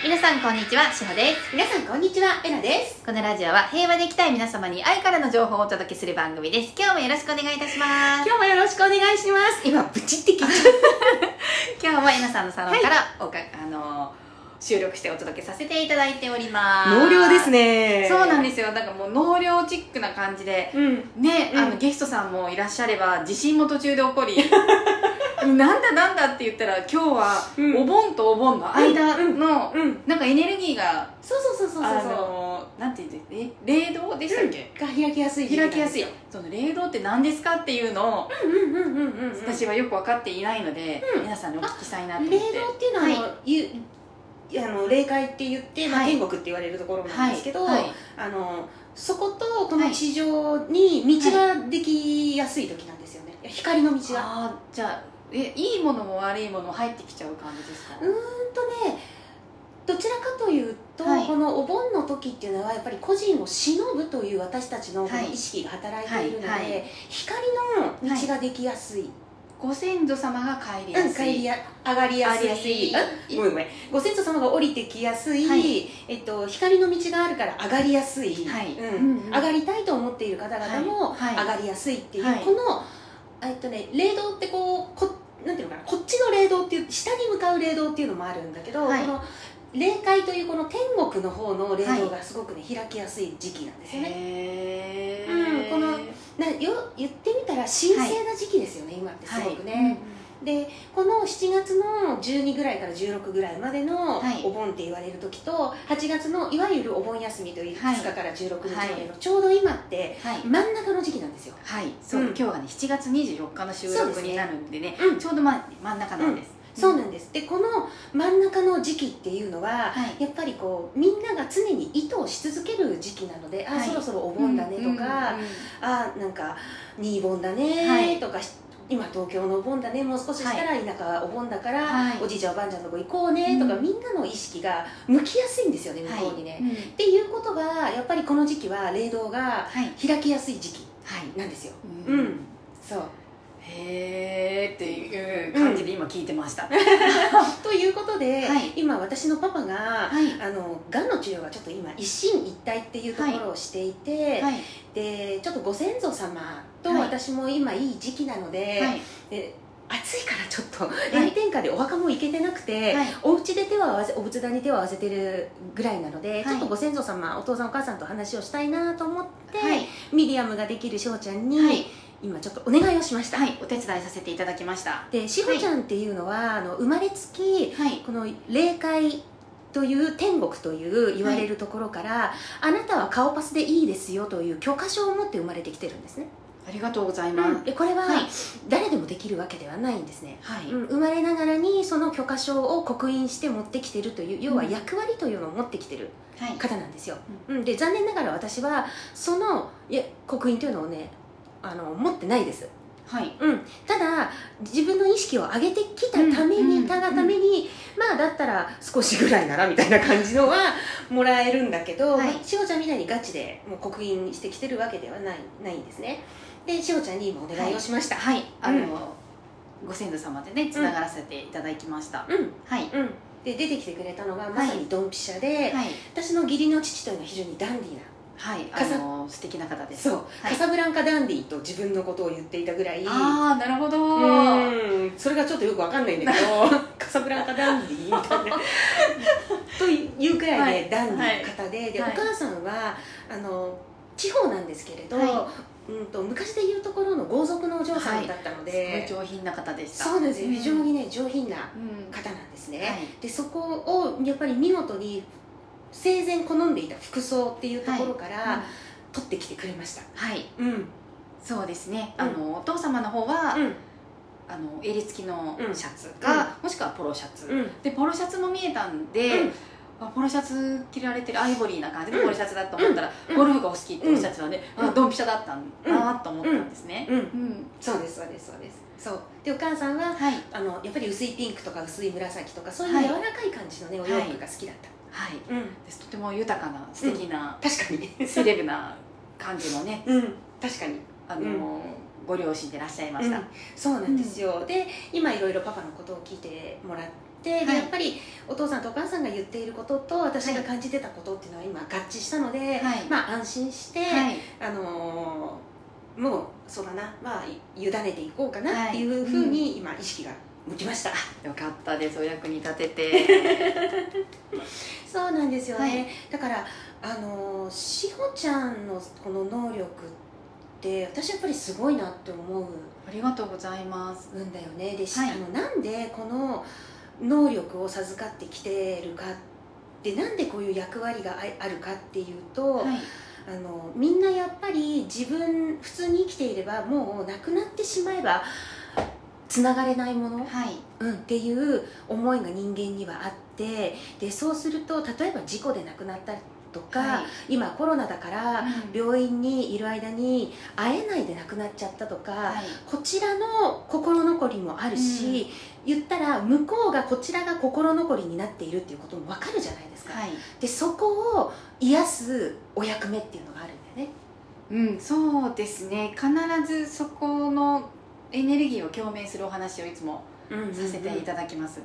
皆さんこんにちは、しほです。皆さんこんにちは、えなです。このラジオは平和で生きたい皆様に愛からの情報をお届けする番組です。今日もよろしくお願いいたします。今日もよろしくお願いします。今、ブチって切っちゃっ 今日もえなさんのサロンからおか、あの収録してお届けさせていただいております。納涼です。ね。そうなんですよ。なんかもう納涼チックな感じで、うん。ね、うんあのゲストさんもいらっしゃれば地震も途中で起こり なんだなんだって言ったら今日はうん。お盆とお盆の間の、うん。なんかエネルギーがそうそうそうそうあそう。のなんて言ってえ？冷凍でしたっけ、が開きやすい開きやすい。その冷凍って何ですかっていうのを。私はよく分かっていないので、うん。皆さんにお聞きしたいなと思霊って。道っていうのは、あのはゆあの霊界って言って、まあ、はい。天国って言われるところなんですけど、あのそことこの地上に道ができやすい時なんですよね、光の道が。ああじゃあえいいものも悪いものも入ってきちゃう感じですか、うーんとねどちらかというと、はい。このお盆の時っていうのはやっぱり個人を忍ぶという私たちの意識が働いているので、はい。はい。光の道ができやすい、ご先祖様が帰りやうんすい、帰りや上がりやすい。ごめんごめん。ご先祖様が降りてきやすい、はい。えっと、光の道があるから上がりやすい、はい。うん。うんうん。上がりたいと思っている方々も上がりやすいっていう、はい。この、えっとね、霊道ってこうこなんていうのかなこっちの霊道っていう下に向かう霊道っていうのもあるんだけど、はい。この霊界というこの天国の方の霊道がすごくね、開きやすい時期なんですよね。へえ、うんこのなよ言ってみたら神聖な時期ですよね、今ってすごくね。でこの7月の12ぐらいから16ぐらいまでのはい。お盆って言われる時と8月のいわゆるお盆休みというはい。2日から16日まはい。でのちょうど今ってはい。真ん中の時期なんですよ、はい。そう、うん。今日がね7月24日の収録になるんでねうん。ちょうど、ま、真ん中なんです、そうなんです。でこの真ん中の時期っていうのは、はい。やっぱりこうみんなが常に意図をし続ける時期なので、はい。あそろそろお盆だねとか、うんうんうん。あなんか新盆だねはい。とか、今東京のお盆だね。もう少ししたら田舎お盆だから、はい。おじいちゃんおばあちゃんのとこ行こうねとか、うんみんなの意識が向きやすいんですよね向こうにね、うんっていうことはやっぱりこの時期は霊道がはい。開きやすい時期はい。なんですよ。ううん。そうへーっていう感じで今聞いてました、ということで、はい。今私のパパが、はい。あのがんの治療がちょっと今一進一退っていうところをしていて、はい。でちょっとご先祖様とはい。私も今いい時期なので,、はい。で暑いからちょっと炎天下でお墓も行けてなくて、はい。お家で手を合わせお仏壇に手を合わせてるぐらいなので、い。ちょっとご先祖様お父さんお母さんと話をしたいなと思って、はい。ミディアムができるしほちゃんに、はい今ちょっとお願いをしました、はい。お手伝いさせていただきました。でしほちゃんっていうのは、あの生まれつきはい。この霊界という天国という言われるところから、あなたは顔パスでいいですよという許可証を持って生まれてきてるんですね、ありがとうございます、でこれははい。誰でもできるわけではないんですね、はい、うん生まれながらにその許可証を刻印して持ってきてるという要は役割というのを持ってきてるはい。方なんですよ、うん、で残念ながら私はそのいや刻印というのをねあの持ってないです。はい。うん、ただ自分の意識を上げてきたために、たがために、まあだったら少しぐらいならみたいな感じのはもらえるんだけど、はい。まあしほちゃんみたいにガチでもう刻印してきてるわけではないないんですね。でしほちゃんに今お願いをしました。はい。あの、うん。ご先祖様でねつながらせていただきました、うん。はい。うん。で出てきてくれたのがまさにドンピシャで、はい。私の義理の父というのは非常にダンディーなはいあの素敵な方です。そう、はい。カサブランカダンディーと自分のことを言っていたぐらい。ああなるほど。うん。それがちょっとよくわかんないんだけどカサブランカダンディみたいな。というくらいはい。でダンディー方で,、ではい。お母さんはあの地方なんですけれど、はうん、と昔でいうところの豪族のお嬢さんだったので、すごい上品な方でした。そうです。よん。非常にね上品なうん。方なんですね、はい。でそこをやっぱり見事に生前好んでいた服装っていうところから取ってきてくれました。はい。うん。そうですね、うん。あのお父様の方は、うん。あの襟付きのうん。シャツか、もしくはポロシャツ、うん。でポロシャツも見えたんで、ポロシャツ着られてるアイボリーな感じのポロシャツだと思ったら、うん。ゴルフがお好きっておっしゃってたので、うん。あドンピシャだったんだなと思ったんですね、うん。うん。そうですそうですそうです。そう。でお母さんははい。あのやっぱり薄いピンクとか薄い紫とかそういうはい柔らかい感じのね、お洋服が好きだった、はい。うん。です。とても豊かな素敵な、確かに。セレブな感じのねうん。確かにあの、うん。ご両親でいらっしゃいました、うん。そうなんですよ、で今いろいろパパのことを聞いてもらっで,、はい。やっぱりお父さんとお母さんが言っていることと私が感じてたことっていうのは今合致したので、はい。まあ安心して、はい。あのーもうそうだなまあ委ねていこうかなはいっていうふうに今意識が向きました、よかったです。お役に立てて。そうなんですよね、はい。だからあのーしほちゃんのこの能力って私やっぱりすごいなって思う。ありがとうございます。んだよね。で、しはい。あのなんでこの能力を授かってきてるかでなんでこういう役割がああるかっていうと、はい。あのみんなやっぱり自分普通に生きていればもう亡くなってしまえばつながれないもの、はい。うん、っていう思いが人間にはあってでそうすると例えば事故で亡くなったりとか、はい。今コロナだからうん。病院にいる間に会えないで亡くなっちゃったとか、はい。こちらの心残りもあるし、言ったら向こうがこちらが心残りになっているっていうことも分かるじゃないですか、はい。でそこを癒すお役目っていうのがあるんだよね。うん、そうですね。必ずそこのエネルギーを共鳴するお話をいつもさせていただきます、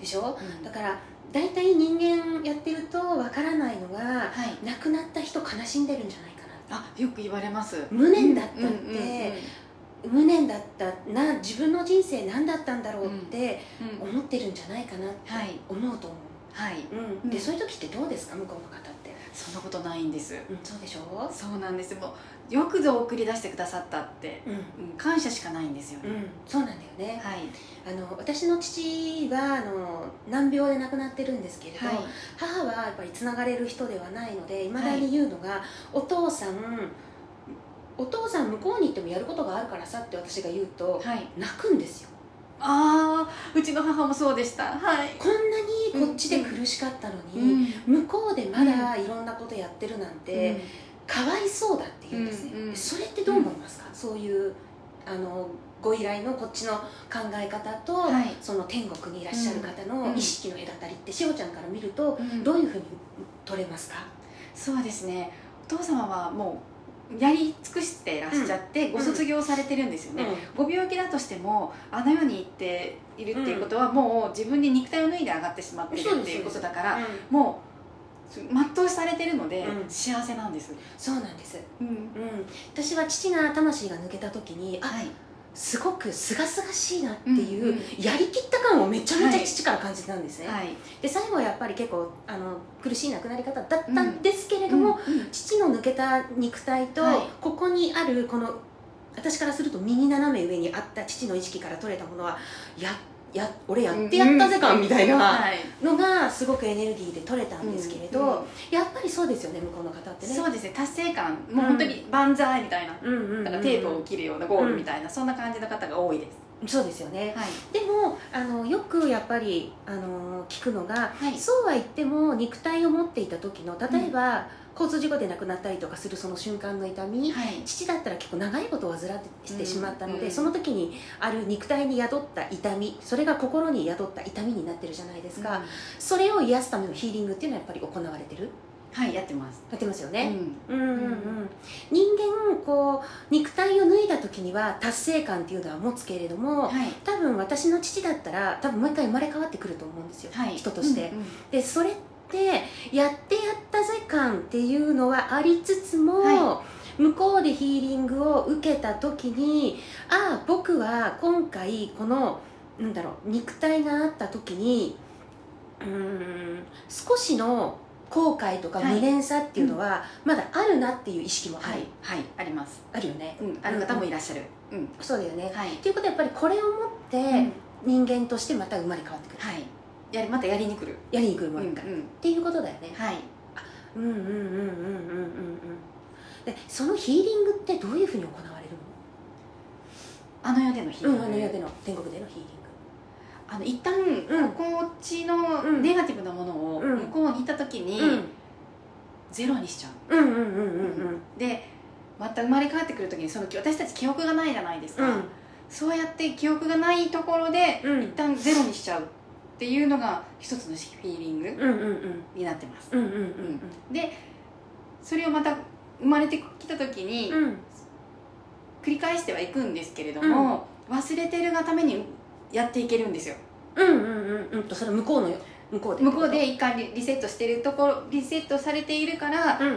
でしょ？うん。だから大体人間やってるとわからないのがはい。亡くなった人悲しんでるんじゃないかなあよく言われます。無念だったって無念だったな自分の人生何だったんだろうってうん思ってるんじゃないかなってはい。思うと思はい、う、うん。でそういう時ってどうですか？向こうの方って、そんなことないんです。うん、そうでしょ？そうなんです。もうよくぞ送り出してくださったって、うん、うん、うん、感謝しかないんですよね、そうなんだよね。はい。あの私の父はあの難病で亡くなってるんですけれど、はい。母はやっぱりつながれる人ではないのでい。まだに言うのが、お父さんお父さん向こうに行ってもやることがあるからさって私が言うとはい。泣くんですよ。ああうちの母もそうでした。はい。こんなにこっちで苦しかったのうに、ん。向こうでまだいろんなことやってるなんて、かわいそうだって言うんですね、うんうんそれってどう思いますか、そういうあのご依頼のこっちの考え方と、はい。その天国にいらっしゃる方うん。の意識の隔たりってしおちゃんから見るとうん。どういうふうに取れますか、そうですね。お父様はもうやり尽くしてらっしゃって、ご卒業されてるんですよね、ご病気だとしてもあの世に行っているっていうことは、もう自分に肉体を脱いで上がってしまってるっていうことだからうん。もう全うされてるので、うん。幸せなんです、そうなんです、うん。うん、私は父が魂が抜けた時にあはい。すごくすがすがしいなっていう、うんうん。やりきっ父から感じてたんですね、はい。で最後はやっぱり結構あの苦しい亡くなり方だったんですけれども、うんうん父の抜けた肉体と、はい。ここにあるこの私からすると右斜め上にあった父の意識から取れたものはやや俺やってやったぜ感みたいなはい。のがすごくエネルギーで取れたんですけれど、うんうんやっぱりそうですよね向こうの方ってね。そうですね。達成感。もう本当に万歳みたいな、うんからテープを切るようなゴールみたいな、そんな感じの方が多いですそうですよね。はい。でもあのよくやっぱりあの聞くのが、はい。そうは言っても肉体を持っていた時の例えば、交通事故で亡くなったりとかするその瞬間の痛み、はい。父だったら結構長いことを患ってしまったので、うん。その時にある肉体に宿った痛みそれが心に宿った痛みになってるじゃないですか、うん。それを癒すためのヒーリングっていうのはやっぱり行われてる？はいやってます。やってますようね、ん。うんうんうん。人間こう肉体を脱いだ時には達成感っていうのは持つけれども、はい。多分私の父だったら多分もう一回生まれ変わってくると思うんですよ、はい。人として、うんうんでそれってやってやったぜ感っていうのはありつつも、は向こうでヒーリングを受けた時にああ僕は今回このなんだろう肉体があった時にうーん少しの後悔とかはい。無念さっていうのはまだあるなっていう意識もある,、はい。はい。あります。あるよね、うん。ある方もいらっしゃる。うん。そうだよね、はい。っていうことはやっぱりこれを持ってうん。人間としてまた生まれ変わってくる、はい。やりまたやりに来る。やりに来るもうんのから、っうん。ていうことだよね、はい。うんうんうんうんうんうんうん。でそのヒーリングってどういうふうに行われるあの世での日のうんあの世での天国でのヒーリンあの一旦うん。こっちのうん。ネガティブなものをうん。向こうに行った時にグゼロにしちゃう。でまた生まれ変わってくる時にその私たち記憶がないじゃないですか、うん。そうやって記憶がないところでうん。一旦ゼロにしちゃうっていうのが一つのフィーリングになってます。でそれをまた生まれてきた時にうん。繰り返してはいくんですけれども、忘れてるがためにやっていけるんですよ。うんうんうんうんとそれ向こうのよ。向こうで。向こうで一回リリセットしてるところリセットされているからうん。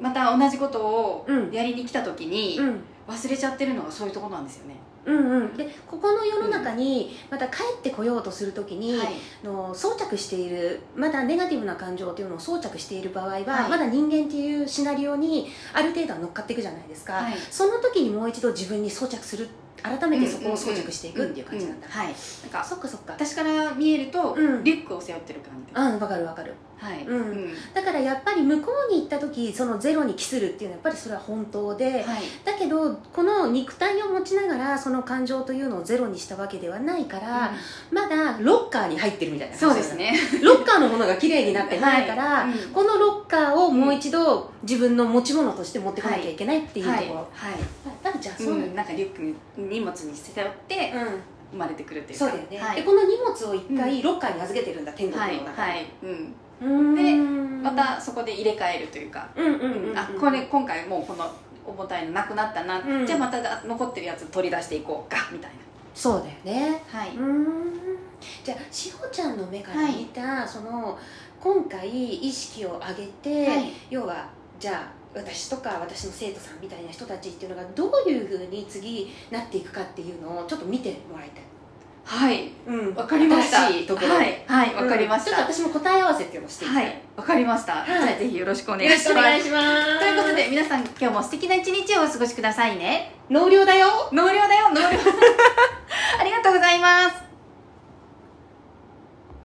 また同じことをうんやりに来た時にうん。忘れちゃってるのがそういうところなんですよね、うんうん。でここの世の中にまた帰ってこようとするときに、はい。の装着しているまだネガティブな感情というのを装着している場合は、はい。まだ人間っていうシナリオにある程度は乗っかっていくじゃないですか、はい。その時にもう一度自分に装着する改めてそこを装着していくっていう感じなんだ、はい。なんかそっかそっか。私から見えると、うん。リュックを背負ってる感じ？あわかるわかる。はい、うん。だからやっぱり向こうに行った時そのゼロに帰するっていうのはやっぱりそれは本当で、はい。だけどこの肉体を持ちながらその感情というのをゼロにしたわけではないから、まだロッカーに入ってるみたいなそうですね。ロッカーのものが綺麗になってないから、はい。うん。このロッカーをもう一度自分の持ち物として持ってこなきゃいけないっていうところ、はい、多分じゃあはいそうなんなんかリュックに荷物に背負ってうん。生まれてくるっていうか。そうだよね、はい。でこの荷物を一回ロッカーに預けてるんだ、天国はいの中はい、うん、でん。またそこで入れ替えるというか、あこれ今回もうこの重たいのなくなったな、うん。じゃあまた残ってるやつ取り出していこうかみたいそうだよね。なはい。じゃあしほちゃんの目から見た、その今回意識を上げて、はい。要はじゃあ私とか私の生徒さんみたいな人たちっていうのがどういうふうに次なっていくかっていうのをちょっと見てもらいたい。はい。うん。わかりました。新しいところ。はい。はい。わかりました、うんちょっと私も答え合わせっていうのをしていきたはい。わかりました、はい。じゃあぜひよろしくお願いよろしくおします願いします。ということで皆さん今日も素敵な一日をお過ごしくださいね。納涼だよ。納涼だよ。納涼。ありがとうございます